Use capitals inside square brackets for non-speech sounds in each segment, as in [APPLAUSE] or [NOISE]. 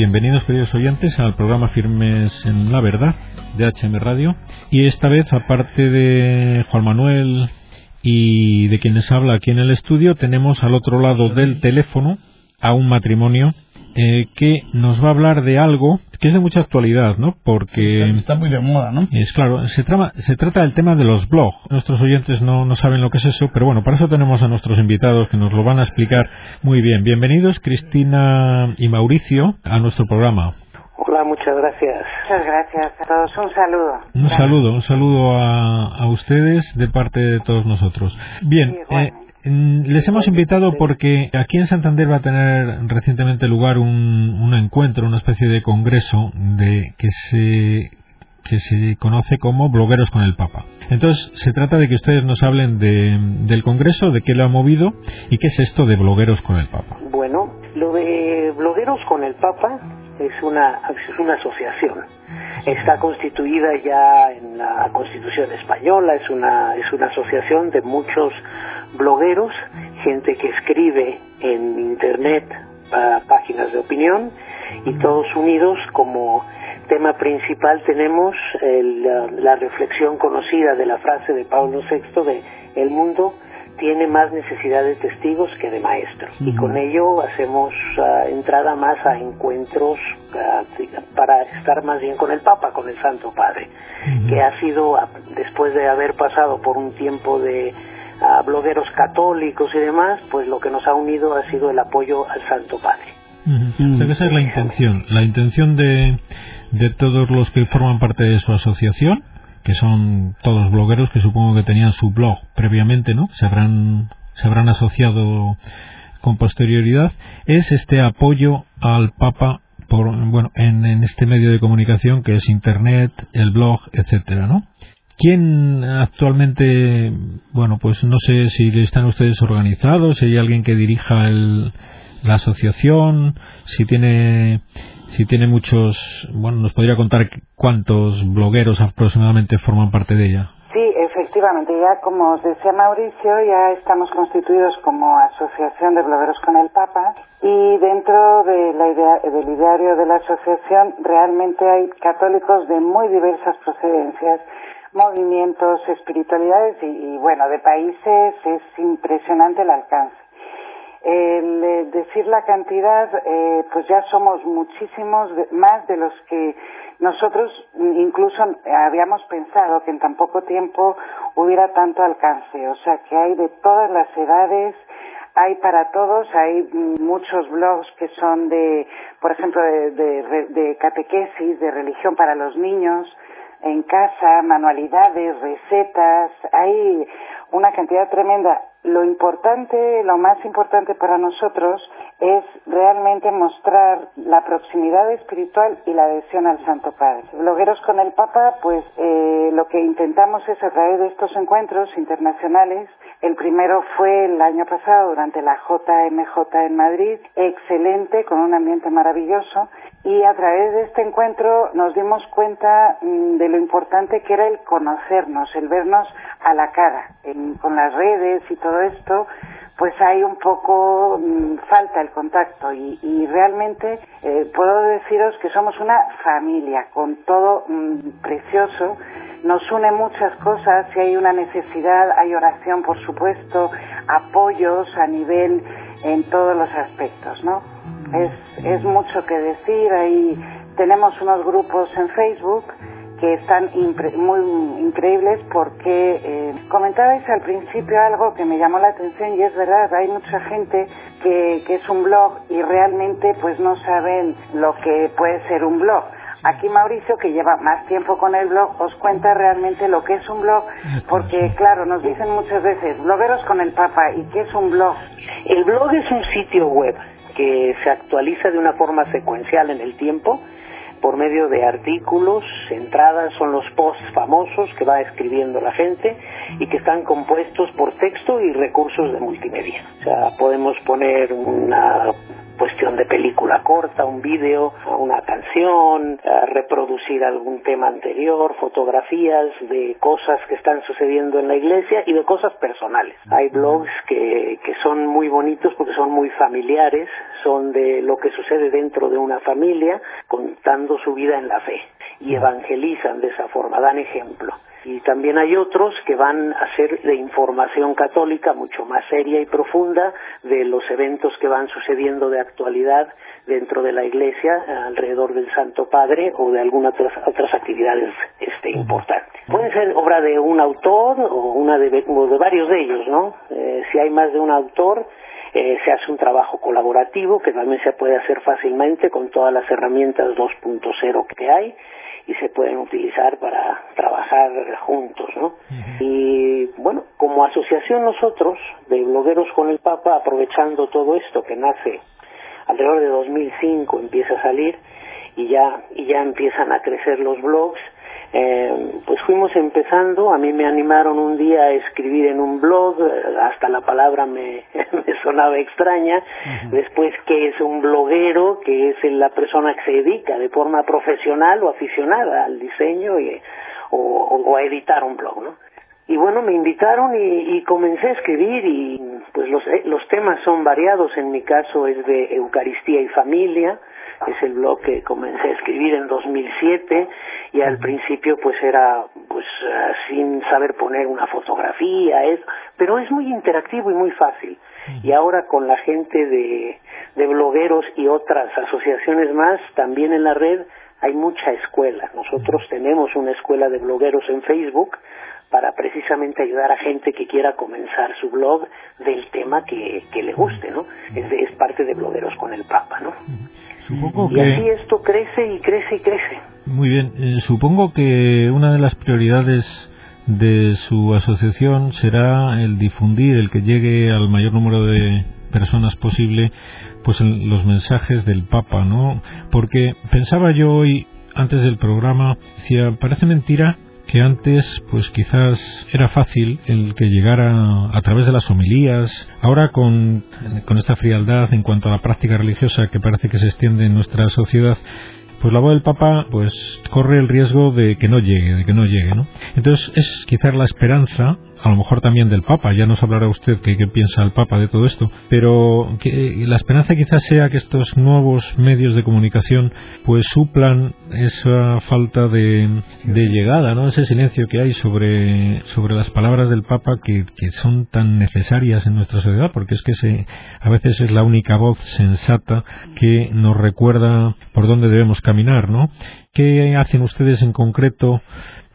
bienvenidos queridos oyentes al programa Firmes en la Verdad de HM Radio. Y esta vez, aparte de Juan Manuel y de quienes habla aquí en el estudio, tenemos al otro lado del teléfono a un matrimonio eh, que nos va a hablar de algo que es de mucha actualidad, ¿no? Porque está muy de moda, ¿no? Es claro, se, se trata del tema de los blogs. Nuestros oyentes no, no saben lo que es eso, pero bueno, para eso tenemos a nuestros invitados que nos lo van a explicar muy bien. Bienvenidos, Cristina y Mauricio, a nuestro programa. Hola, muchas gracias. Muchas gracias a todos. Un saludo. Un saludo, un saludo a, a, ustedes de parte de todos nosotros. Bien, eh, les hemos invitado porque aquí en Santander va a tener recientemente lugar un, un encuentro, una especie de congreso de que se que se conoce como Blogueros con el Papa. Entonces, se trata de que ustedes nos hablen de, del Congreso, de qué lo ha movido y qué es esto de Blogueros con el Papa. Bueno, lo de Blogueros con el Papa es una, es una asociación. Está constituida ya en la Constitución española, es una, es una asociación de muchos blogueros, gente que escribe en Internet para páginas de opinión y todos unidos como tema principal tenemos la, reflexión conocida de la frase de Pablo VI de el mundo tiene más necesidad de testigos que de maestros. Y con ello hacemos ah, entrada más a encuentros ah, para estar más bien con el Papa, con el Santo Padre, que ha sido ah, después de haber pasado por un tiempo de blogueros católicos y demás, pues lo que nos ha unido ha sido el apoyo al Santo Padre. esa es la intención, la intención de, de todos los que forman parte de su asociación, que son todos blogueros que supongo que tenían su blog previamente, ¿no? Se habrán, se habrán asociado con posterioridad, es este apoyo al Papa por, bueno, en, en este medio de comunicación que es Internet, el blog, etcétera, ¿no? ¿Quién actualmente, bueno, pues no sé si están ustedes organizados, si hay alguien que dirija el, la asociación, si tiene, si tiene muchos, bueno, nos podría contar cuántos blogueros aproximadamente forman parte de ella. Sí, efectivamente, ya como os decía Mauricio, ya estamos constituidos como Asociación de Blogueros con el Papa y dentro de la idea, del ideario de la asociación realmente hay católicos de muy diversas procedencias movimientos, espiritualidades y, bueno, de países es impresionante el alcance. Eh, decir la cantidad, eh, pues ya somos muchísimos más de los que nosotros incluso habíamos pensado que en tan poco tiempo hubiera tanto alcance. O sea, que hay de todas las edades, hay para todos, hay muchos blogs que son de, por ejemplo, de, de catequesis, de religión para los niños, en casa, manualidades, recetas, hay una cantidad tremenda. Lo importante, lo más importante para nosotros es realmente mostrar la proximidad espiritual y la adhesión al Santo Padre. Blogueros con el Papa, pues eh, lo que intentamos es a través de estos encuentros internacionales, el primero fue el año pasado durante la JMJ en Madrid, excelente, con un ambiente maravilloso, y a través de este encuentro nos dimos cuenta mm, de lo importante que era el conocernos, el vernos a la cara, con las redes y todo esto, pues hay un poco mm, falta el contacto y, realmente eh, puedo deciros que somos una familia con todo mm, precioso, nos une muchas cosas, si hay una necesidad hay oración por supuesto, apoyos a nivel en todos los aspectos, ¿no? Es, es mucho que decir, ahí tenemos unos grupos en Facebook que están muy increíbles porque eh, comentabais al principio algo que me llamó la atención y es verdad, hay mucha gente que, que es un blog y realmente pues no saben lo que puede ser un blog. Aquí Mauricio, que lleva más tiempo con el blog, os cuenta realmente lo que es un blog, porque claro, nos dicen muchas veces, blogueros con el Papa, ¿y qué es un blog? El blog es un sitio web que se actualiza de una forma secuencial en el tiempo por medio de artículos, entradas son los posts famosos que va escribiendo la gente y que están compuestos por texto y recursos de multimedia. O sea, podemos poner una cuestión de película corta, un vídeo, una canción, reproducir algún tema anterior, fotografías de cosas que están sucediendo en la iglesia y de cosas personales. Hay blogs que, que son muy bonitos porque son muy familiares, son de lo que sucede dentro de una familia, contando su vida en la fe y evangelizan de esa forma, dan ejemplo. Y también hay otros que van a ser de información católica mucho más seria y profunda de los eventos que van sucediendo de actualidad dentro de la iglesia alrededor del Santo Padre o de algunas otras, actividades este, importantes. Puede ser obra de un autor o una de, de varios de ellos, ¿no? Eh, si hay más de un autor, eh, se hace un trabajo colaborativo que también se puede hacer fácilmente con todas las herramientas 2.0 que hay y se pueden utilizar para trabajar juntos, ¿no? Y bueno, como asociación nosotros de blogueros con el Papa, aprovechando todo esto que nace alrededor de 2005 empieza a salir y ya y ya empiezan a crecer los blogs eh, pues fuimos empezando, a mí me animaron un día a escribir en un blog, hasta la palabra me, [LAUGHS] me sonaba extraña, después qué es un bloguero, que es la persona que se dedica de forma profesional o aficionada al diseño y, o, o, a editar un blog, ¿no? Y bueno, me invitaron y, y, comencé a escribir y pues los, eh, los temas son variados, en mi caso es de Eucaristía y familia, es el blog que comencé a escribir en 2007 y al principio pues era pues eh, sin saber poner una fotografía, es, pero es muy interactivo y muy fácil. Y ahora con la gente de, de blogueros y otras asociaciones más, también en la red hay mucha escuela. Nosotros tenemos una escuela de blogueros en Facebook para precisamente ayudar a gente que quiera comenzar su blog del tema que, que le guste, ¿no? Es, es parte de Blogueros con el Papa, ¿no? Supongo y que... así esto crece y crece y crece. Muy bien, eh, supongo que una de las prioridades de su asociación será el difundir, el que llegue al mayor número de personas posible, pues los mensajes del Papa, ¿no? Porque pensaba yo hoy, antes del programa, decía, parece mentira que antes pues quizás era fácil el que llegara a través de las homilías, ahora con, con esta frialdad en cuanto a la práctica religiosa que parece que se extiende en nuestra sociedad, pues la voz del Papa pues corre el riesgo de que no llegue, de que no llegue, ¿no? Entonces es quizás la esperanza a lo mejor también del Papa, ya nos hablará usted qué, piensa el Papa de todo esto, pero que la esperanza quizás sea que estos nuevos medios de comunicación pues suplan esa falta de, llegada, ¿no? ese silencio que hay sobre, sobre las palabras del Papa que, que son tan necesarias en nuestra sociedad, porque es que se, a veces es la única voz sensata que nos recuerda por dónde debemos caminar, ¿no? ¿Qué hacen ustedes en concreto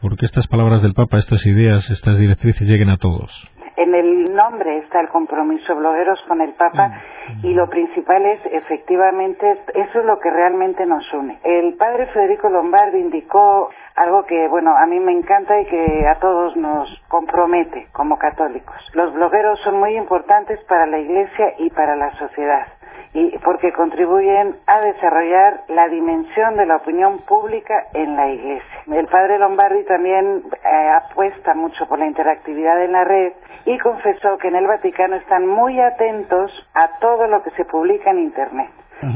porque estas palabras del Papa, estas ideas, estas directrices lleguen a todos? En el nombre está el compromiso blogueros con el Papa mm. y lo principal es efectivamente eso es lo que realmente nos une. El padre Federico Lombardi indicó algo que bueno a mí me encanta y que a todos nos compromete como católicos. Los blogueros son muy importantes para la Iglesia y para la sociedad y porque contribuyen a desarrollar la dimensión de la opinión pública en la Iglesia. El padre Lombardi también eh, apuesta mucho por la interactividad en la red y confesó que en el Vaticano están muy atentos a todo lo que se publica en Internet.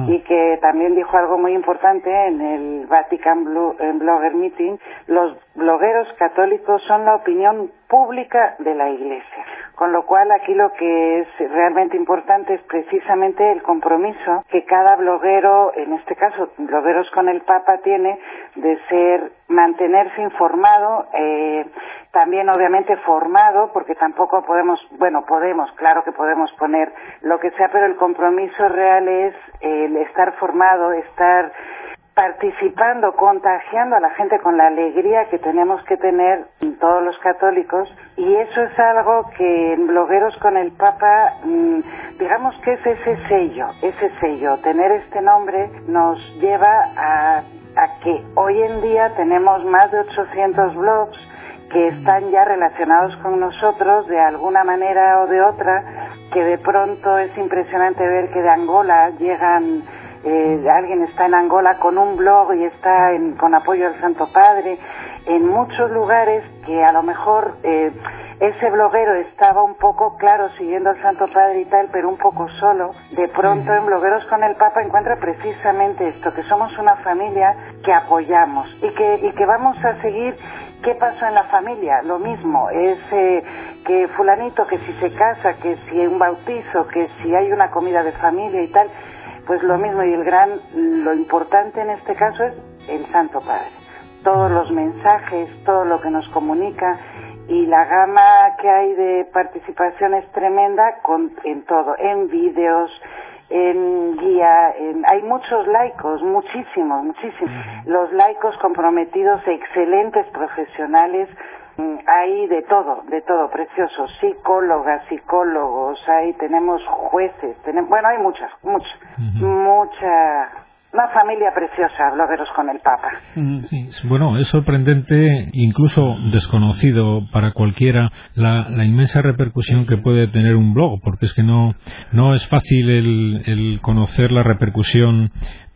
y que también dijo algo muy importante en el Vatican Blogger Meeting, los blogueros católicos son la opinión pública de la Iglesia. Con lo cual aquí lo que es realmente importante es precisamente el compromiso que cada bloguero, en este caso blogueros con el Papa, tiene de ser mantenerse informado, eh, también obviamente formado, porque tampoco podemos, bueno, podemos, claro que podemos poner lo que sea, pero el compromiso real es el estar formado, estar participando, contagiando a la gente con la alegría que tenemos que tener todos los católicos. Y eso es algo que en Blogueros con el Papa, mm, digamos que es ese sello, ese sello, tener este nombre nos lleva a, a que hoy en día tenemos más de 800 blogs que están ya relacionados con nosotros de alguna manera o de otra, que de pronto es impresionante ver que de Angola llegan eh, alguien está en Angola con un blog y está con apoyo al Santo Padre en muchos lugares que a lo mejor eh, ese bloguero estaba un poco, claro, siguiendo al Santo Padre y tal, pero un poco solo. De pronto en Blogueros con el Papa encuentra precisamente esto, que somos una familia que apoyamos y que, y que vamos a seguir ¿Qué pasó en la familia? Lo mismo, es eh, que fulanito, que si se casa, que si hay un bautizo, que si hay una comida de familia y tal, pues lo mismo. Y el gran, lo importante en este caso es el Santo Padre. Todos los mensajes, todo lo que nos comunica y la gama que hay de participación es tremenda con, en todo, en vídeos, en guía, hay muchos laicos, muchísimos, muchísimos. Los laicos comprometidos, excelentes profesionales, hay de todo, de todo, precioso. Psicólogas, psicólogos, hay, tenemos jueces, tenemos, bueno, hay muchas, muchas, mucha una familia preciosa, blogueros con el Papa. bueno, es sorprendente, incluso desconocido para cualquiera, la, inmensa repercusión que puede tener un blog, porque es que no, no es fácil el, el conocer la repercusión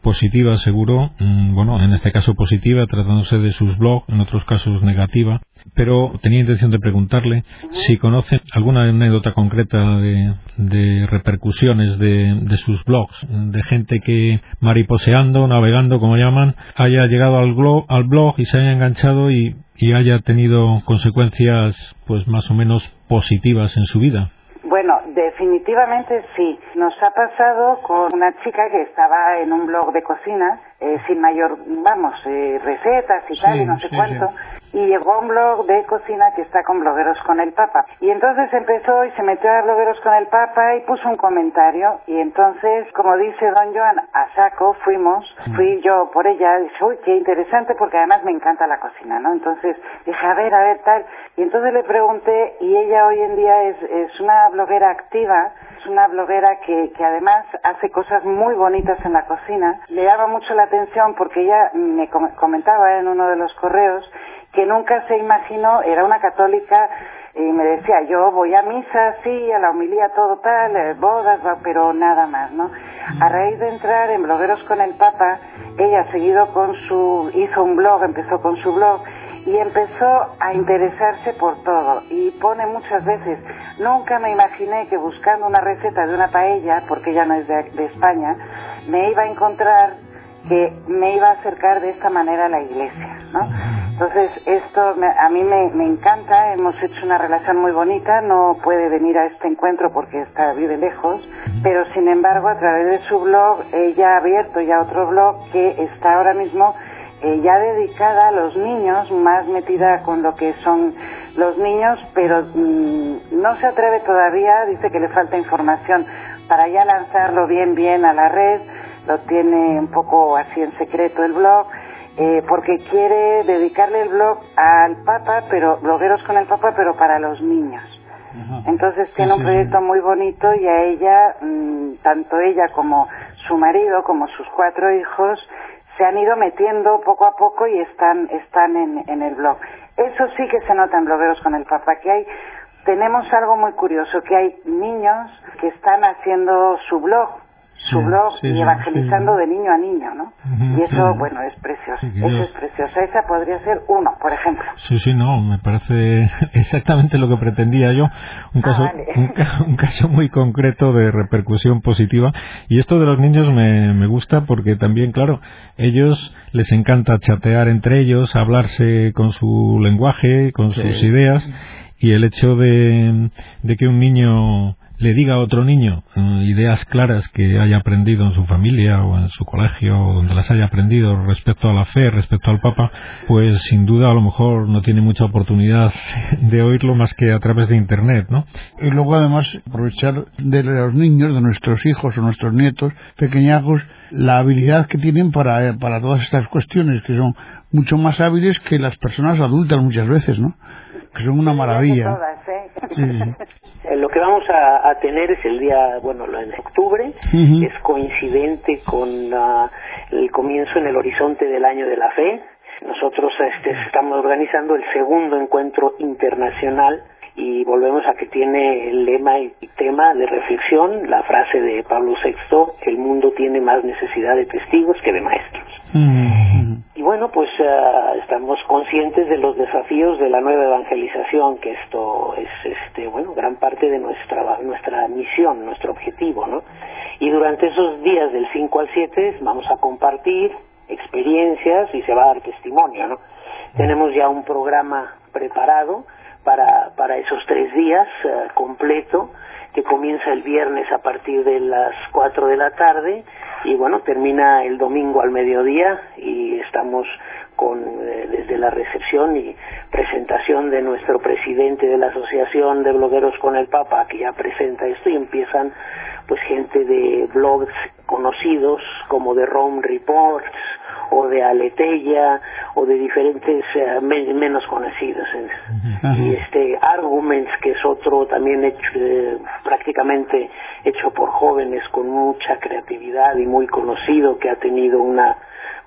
positiva, seguro, mm, bueno, en este caso positiva, tratándose de sus blogs, en otros casos negativa, pero tenía intención de preguntarle si conoce alguna anécdota concreta de, repercusiones de, sus blogs, de gente que mariposeando, navegando, como llaman, haya llegado al, blog, al blog y se haya enganchado y, y haya tenido consecuencias pues más o menos positivas en su vida. Bueno, definitivamente sí. Nos ha pasado con una chica que estaba en un blog de cocina, eh, sin mayor, vamos, eh, recetas y tal, y no sé cuánto, y llegó a un blog de cocina que está con blogueros con el Papa. Y entonces empezó y se metió a blogueros con el Papa y puso un comentario, y entonces, como dice don Joan, a saco fuimos, mm. fui yo por ella, y dije, uy, qué interesante, porque además me encanta la cocina, ¿no? Entonces dije, a ver, a ver, tal, y entonces le pregunté, y ella hoy en día es, es una bloguera activa, es una bloguera que, que además hace cosas muy bonitas en la cocina. Le daba mucho la atención porque ella me comentaba en uno de los correos que nunca se imaginó, era una católica y me decía, yo voy a misa, sí, a la homilía, todo tal, eh, bodas, pero nada más, ¿no? A raíz de entrar en Blogueros con el Papa, ella seguido con su, hizo un blog, empezó con su blog y empezó a interesarse por todo y pone muchas veces, nunca me imaginé que buscando una receta de una paella, porque ella no es de, España, me iba a encontrar que me iba a acercar de esta manera a la iglesia, ¿no? Entonces, esto a mí me, me, encanta, hemos hecho una relación muy bonita, no puede venir a este encuentro porque está vive lejos, pero sin embargo, a través de su blog, ella ha abierto ya otro blog que está ahora mismo eh, ya dedicada a los niños, más metida con lo que son los niños, pero mm, no se atreve todavía, dice que le falta información para ya lanzarlo bien, bien a la red, lo tiene un poco así en secreto el blog, eh, porque quiere dedicarle el blog al Papa, pero blogueros con el Papa, pero para los niños. Entonces tiene un proyecto muy bonito y a ella, mm, tanto ella como su marido, como sus cuatro hijos, se han ido metiendo poco a poco y están, están en, en el blog. Eso sí que se nota en blogueros con el papá, que hay, tenemos algo muy curioso, que hay niños que están haciendo su blog, su blog y evangelizando de niño a niño, ¿no? y eso, bueno, es precioso. eso es precioso. Esa podría ser uno, por ejemplo. Sí, sí, no, me parece [LAUGHS] exactamente lo que pretendía yo. Un ah, caso, [LAUGHS] un, caso muy concreto de repercusión positiva. Y esto de los niños me, me gusta porque también, claro, ellos les encanta chatear entre ellos, hablarse con su lenguaje, con sus ideas. Y el hecho de, de que un niño le diga a otro niño eh, ideas claras que haya aprendido en su familia o en su colegio o donde las haya aprendido respecto a la fe, respecto al Papa, pues sin duda a lo mejor no tiene mucha oportunidad de oírlo más que a través de Internet, ¿no? Y luego además aprovechar de los niños, de nuestros hijos o nuestros nietos pequeñajos, la habilidad que tienen para, para todas estas cuestiones, que son mucho más hábiles que las personas adultas muchas veces, ¿no? Que son una maravilla. ¿eh? Eh, lo que vamos a, tener es el día, bueno, en octubre, es coincidente con el comienzo en el horizonte del año de la fe. Nosotros este, estamos organizando el segundo encuentro internacional y volvemos a que tiene el lema y tema de reflexión, la frase de Pablo VI, el mundo tiene más necesidad de testigos que de maestros. Y bueno, pues uh, estamos conscientes de los desafíos de la nueva evangelización, que esto es, este, bueno, gran parte de nuestra, nuestra misión, nuestro objetivo, ¿no? Y durante esos días del 5 al 7 vamos a compartir experiencias y se va a dar testimonio, ¿no? Tenemos ya un programa preparado para, para esos tres días uh, completo, que comienza el viernes a partir de las 4 de la tarde y bueno, termina el domingo al mediodía y estamos con eh, desde la recepción y presentación de nuestro presidente de la Asociación de Blogueros con el Papa, que ya presenta esto y empiezan pues gente de blogs conocidos como de Rome Reports o de Aleteya o de diferentes uh, men menos conocidos uh -huh. y este Arguments que es otro también hecho eh, prácticamente hecho por jóvenes con mucha creatividad y muy conocido que ha tenido una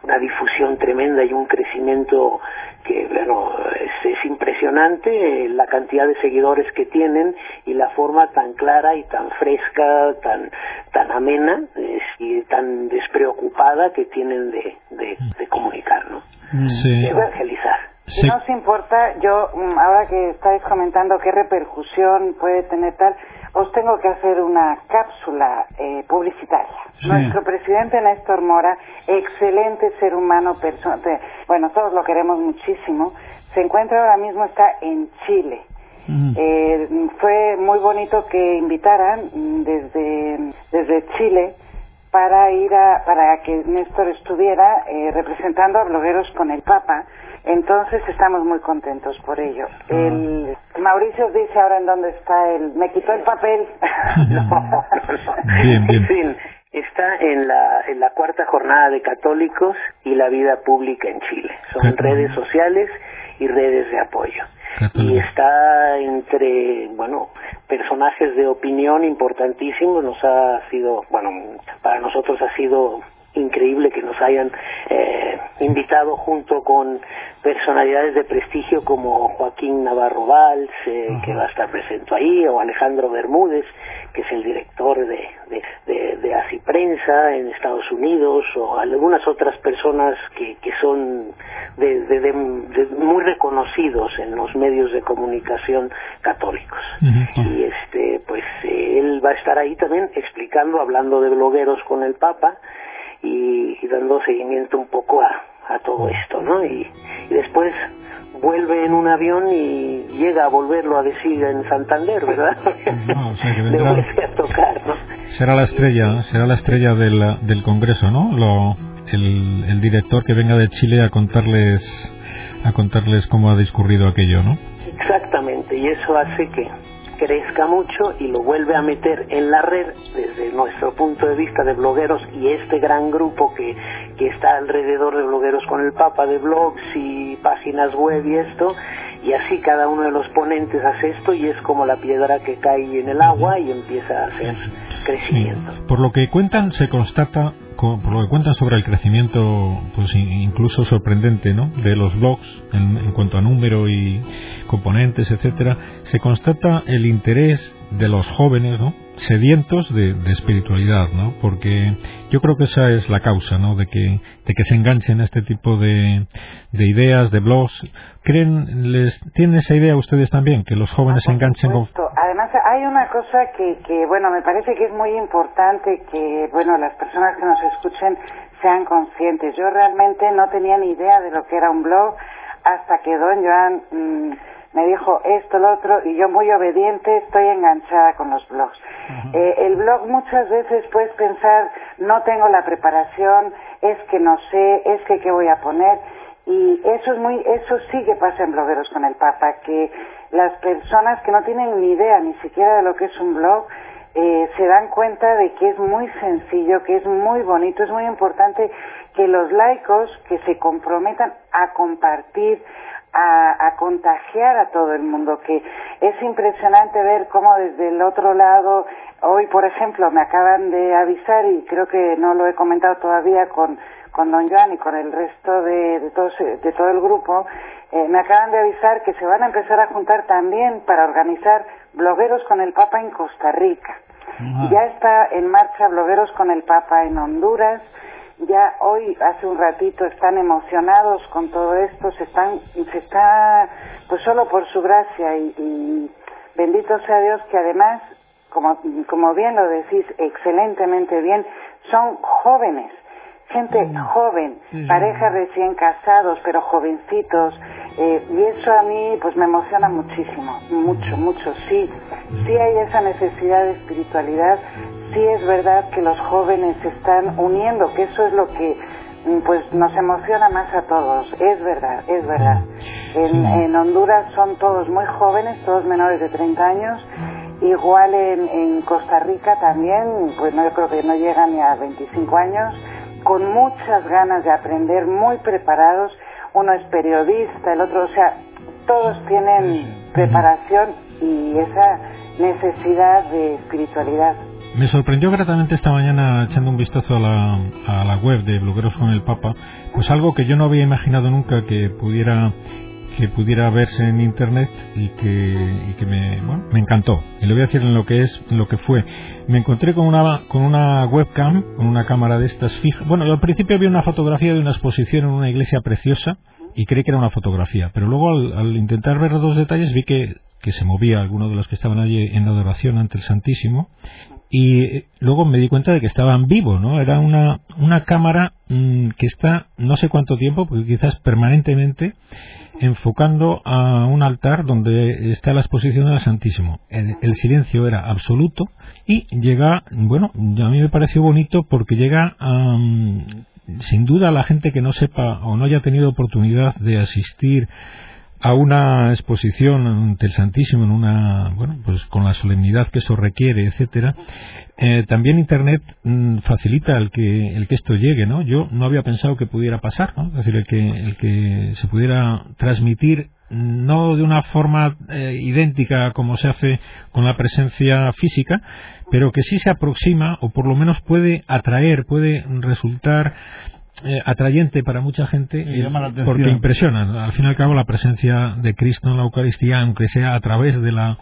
una difusión tremenda y un crecimiento que bueno es, es, impresionante la cantidad de seguidores que tienen y la forma tan clara y tan fresca tan tan amena es, y tan despreocupada que tienen de, de, de comunicar no sí. de evangelizar si sí. no os importa, yo ahora que estáis comentando qué repercusión puede tener tal, os tengo que hacer una cápsula eh, publicitaria. Sí. Nuestro presidente Néstor Mora, excelente ser humano, persona, bueno, todos lo queremos muchísimo, se encuentra ahora mismo, está en Chile. Mm. Eh, fue muy bonito que invitaran desde, desde Chile para ir a, para que Néstor estuviera eh, representando a blogueros con el Papa entonces estamos muy contentos por ello. El, Mauricio dice ahora en dónde está el... Me quitó el papel. [LAUGHS] no. bien, bien. En fin, está en la, en la cuarta jornada de católicos y la vida pública en Chile. Son redes sociales y redes de apoyo. Y está entre, bueno, personajes de opinión importantísimos. Nos ha sido, bueno, para nosotros ha sido increíble que nos hayan eh, invitado junto con personalidades de prestigio como Joaquín Navarro Valls, eh, uh -huh. que va a estar presente ahí, o Alejandro Bermúdez, que es el director de, de, de, de Así Prensa en Estados Unidos, o algunas otras personas que, que son de, de, de, muy reconocidos en los medios de comunicación católicos. Uh -huh. Y este, pues eh, él va a estar ahí también explicando, hablando de blogueros con el Papa, y, y, dando seguimiento un poco a, a todo esto, ¿no? Y, y, después vuelve en un avión y llega a volverlo a decir en Santander, ¿verdad? No, o sea que [LAUGHS] vendrá... Le a tocar, ¿no? Será la estrella, será la estrella del, del Congreso, ¿no? Lo, el, el director que venga de Chile a contarles a contarles cómo ha discurrido aquello, ¿no? Exactamente, y eso hace que crezca mucho y lo vuelve a meter en la red desde nuestro punto de vista de blogueros y este gran grupo que, que está alrededor de blogueros con el Papa de blogs y páginas web y esto y así cada uno de los ponentes hace esto y es como la piedra que cae en el agua y empieza a hacer crecimiento. Sí. Por lo que cuentan se constata por lo que cuentan sobre el crecimiento pues incluso sorprendente ¿no? de los blogs en, en cuanto a número y componentes etcétera se constata el interés de los jóvenes ¿no? Sedientos de, de, espiritualidad ¿no? porque yo creo que esa es la causa ¿no? de que de que se enganchen a este tipo de, de ideas de blogs creen les tienen esa idea ustedes también que los jóvenes ah, se enganchen con además hay una cosa que, que bueno me parece que es muy importante que bueno las personas que nos escuchen sean conscientes yo realmente no tenía ni idea de lo que era un blog hasta que don Joan mmm, me dijo esto, lo otro, y yo muy obediente estoy enganchada con los blogs. Uh -huh. eh, el blog muchas veces puedes pensar, no tengo la preparación, es que no sé, es que qué voy a poner, y eso es muy, eso sí que pasa en blogueros con el Papa, que las personas que no tienen ni idea ni siquiera de lo que es un blog, eh, se dan cuenta de que es muy sencillo, que es muy bonito, es muy importante que los laicos que se comprometan a compartir, a, a, contagiar a todo el mundo, que es impresionante ver cómo desde el otro lado, hoy por ejemplo me acaban de avisar y creo que no lo he comentado todavía con, con don Joan y con el resto de, de, todo, de todo el grupo, eh, me acaban de avisar que se van a empezar a juntar también para organizar blogueros con el Papa en Costa Rica. Uh -huh. Ya está en marcha blogueros con el Papa en Honduras ya hoy, hace un ratito, están emocionados con todo esto, se están, se está, pues solo por su gracia y, bendito sea Dios que además, como, como bien lo decís, excelentemente bien, son jóvenes gente mm. joven, parejas recién casados, pero jovencitos, eh, y eso a mí pues me emociona muchísimo, mucho, mucho, sí, sí hay esa necesidad de espiritualidad, sí es verdad que los jóvenes se están uniendo, que eso es lo que mm, pues nos emociona más a todos, es verdad, es verdad. En, en Honduras son todos muy jóvenes, todos menores de 30 años, igual en, en Costa Rica también, pues no, yo creo que no llegan ni a 25 años, con muchas ganas de aprender, muy preparados. Uno es periodista, el otro, o sea, todos tienen preparación y esa necesidad de espiritualidad. Me sorprendió gratamente esta mañana echando un vistazo a la, a la web de Blogueros con el Papa, pues algo que yo no había imaginado nunca que pudiera que pudiera verse en internet y que, y que me, bueno, me encantó. Y le voy a decir en lo que es, en lo que fue. Me encontré con una, con una webcam, con una cámara de estas fija. Bueno, al principio vi una fotografía de una exposición en una iglesia preciosa y creí que era una fotografía. Pero luego al, intentar ver los detalles vi que, que se movía alguno de los que estaban allí en adoración ante el Santísimo y luego me di cuenta de que estaban vivos, ¿no? Era una, una cámara mm, que está no sé cuánto tiempo, porque quizás permanentemente, enfocando a un altar donde está la exposición del Santísimo. El, silencio era absoluto y llega, bueno, a mí me pareció bonito porque llega a, sin duda la gente que no sepa o no haya tenido oportunidad de asistir a una exposición ante el Santísimo en una bueno pues con la solemnidad que eso requiere etcétera eh, también internet mm, facilita el que el que esto llegue no yo no había pensado que pudiera pasar ¿no? es decir el que el que se pudiera transmitir no de una forma eh, idéntica como se hace con la presencia física pero que sí se aproxima o por lo menos puede atraer puede resultar eh, atrayente para mucha gente porque impresiona. Al fin y al cabo, la presencia de Cristo en la Eucaristía, aunque sea a través de la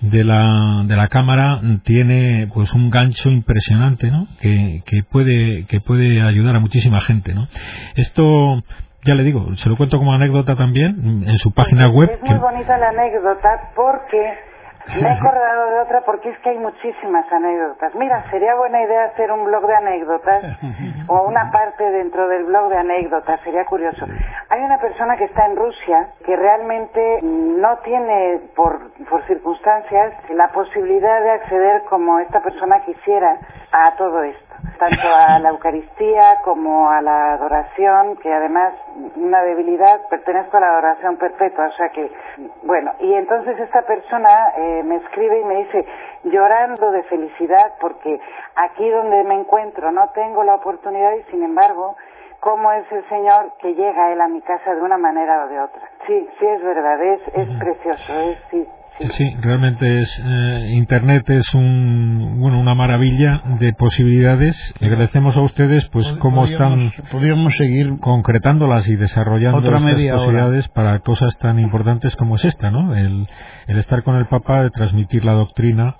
de la, de la cámara tiene pues un gancho impresionante ¿no? que, que puede que puede ayudar a muchísima gente ¿no? esto ya le digo se lo cuento como anécdota también en su página web es muy bonita la anécdota porque me he acordado de otra porque es que hay muchísimas anécdotas. Mira, sería buena idea hacer un blog de anécdotas [LAUGHS] o una parte dentro del blog de anécdotas, sería curioso. Hay una persona que está en Rusia que realmente no tiene, por, por circunstancias, la posibilidad de acceder como esta persona quisiera a todo esto tanto a la Eucaristía como a la adoración, que además una debilidad, pertenezco a la adoración perpetua, o sea que, bueno, y entonces esta persona eh, me escribe y me dice, llorando de felicidad, porque aquí donde me encuentro no tengo la oportunidad y sin embargo, cómo es el Señor que llega Él a mi casa de una manera o de otra. Sí, sí es verdad, es, es precioso, es, sí. Sí, realmente es eh, Internet es un bueno una maravilla de posibilidades. Le agradecemos a ustedes pues cómo están podríamos seguir concretándolas y desarrollando otras posibilidades para cosas tan importantes como es esta, ¿no? El, el estar con el Papa, de transmitir la doctrina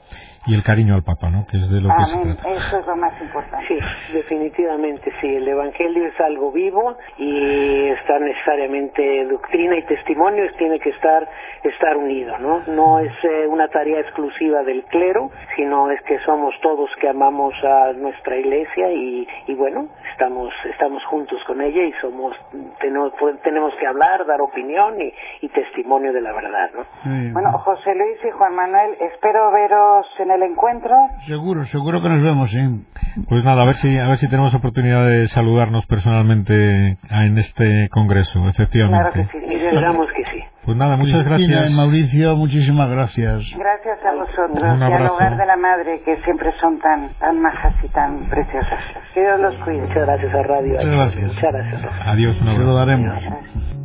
y el cariño al Papa, ¿no? Que es de lo que se trata. Eso es lo más importante. Sí, definitivamente sí. El Evangelio es algo vivo y está necesariamente doctrina y testimonio tiene que estar estar unido, ¿no? No es eh, una tarea exclusiva del clero, sino es que somos todos que amamos a nuestra iglesia y, y bueno, estamos estamos juntos con ella y somos tenemos, tenemos que hablar, dar opinión y, y testimonio de la verdad, ¿no? Bueno, José Luis y Juan Manuel, espero veros en el el encuentro. Seguro, seguro que nos vemos, sí. Pues nada, a ver si a ver si tenemos oportunidad de saludarnos personalmente en este congreso, efectivamente. Claro que sí, esperamos que sí. Pues nada, muchas gracias. Mauricio, muchísimas gracias. Gracias a vosotros y al hogar de la madre que siempre son tan tan majas y tan preciosas. Que Dios los cuide. Muchas gracias a Radio. Muchas gracias. Muchas gracias. Adiós. Lo daremos.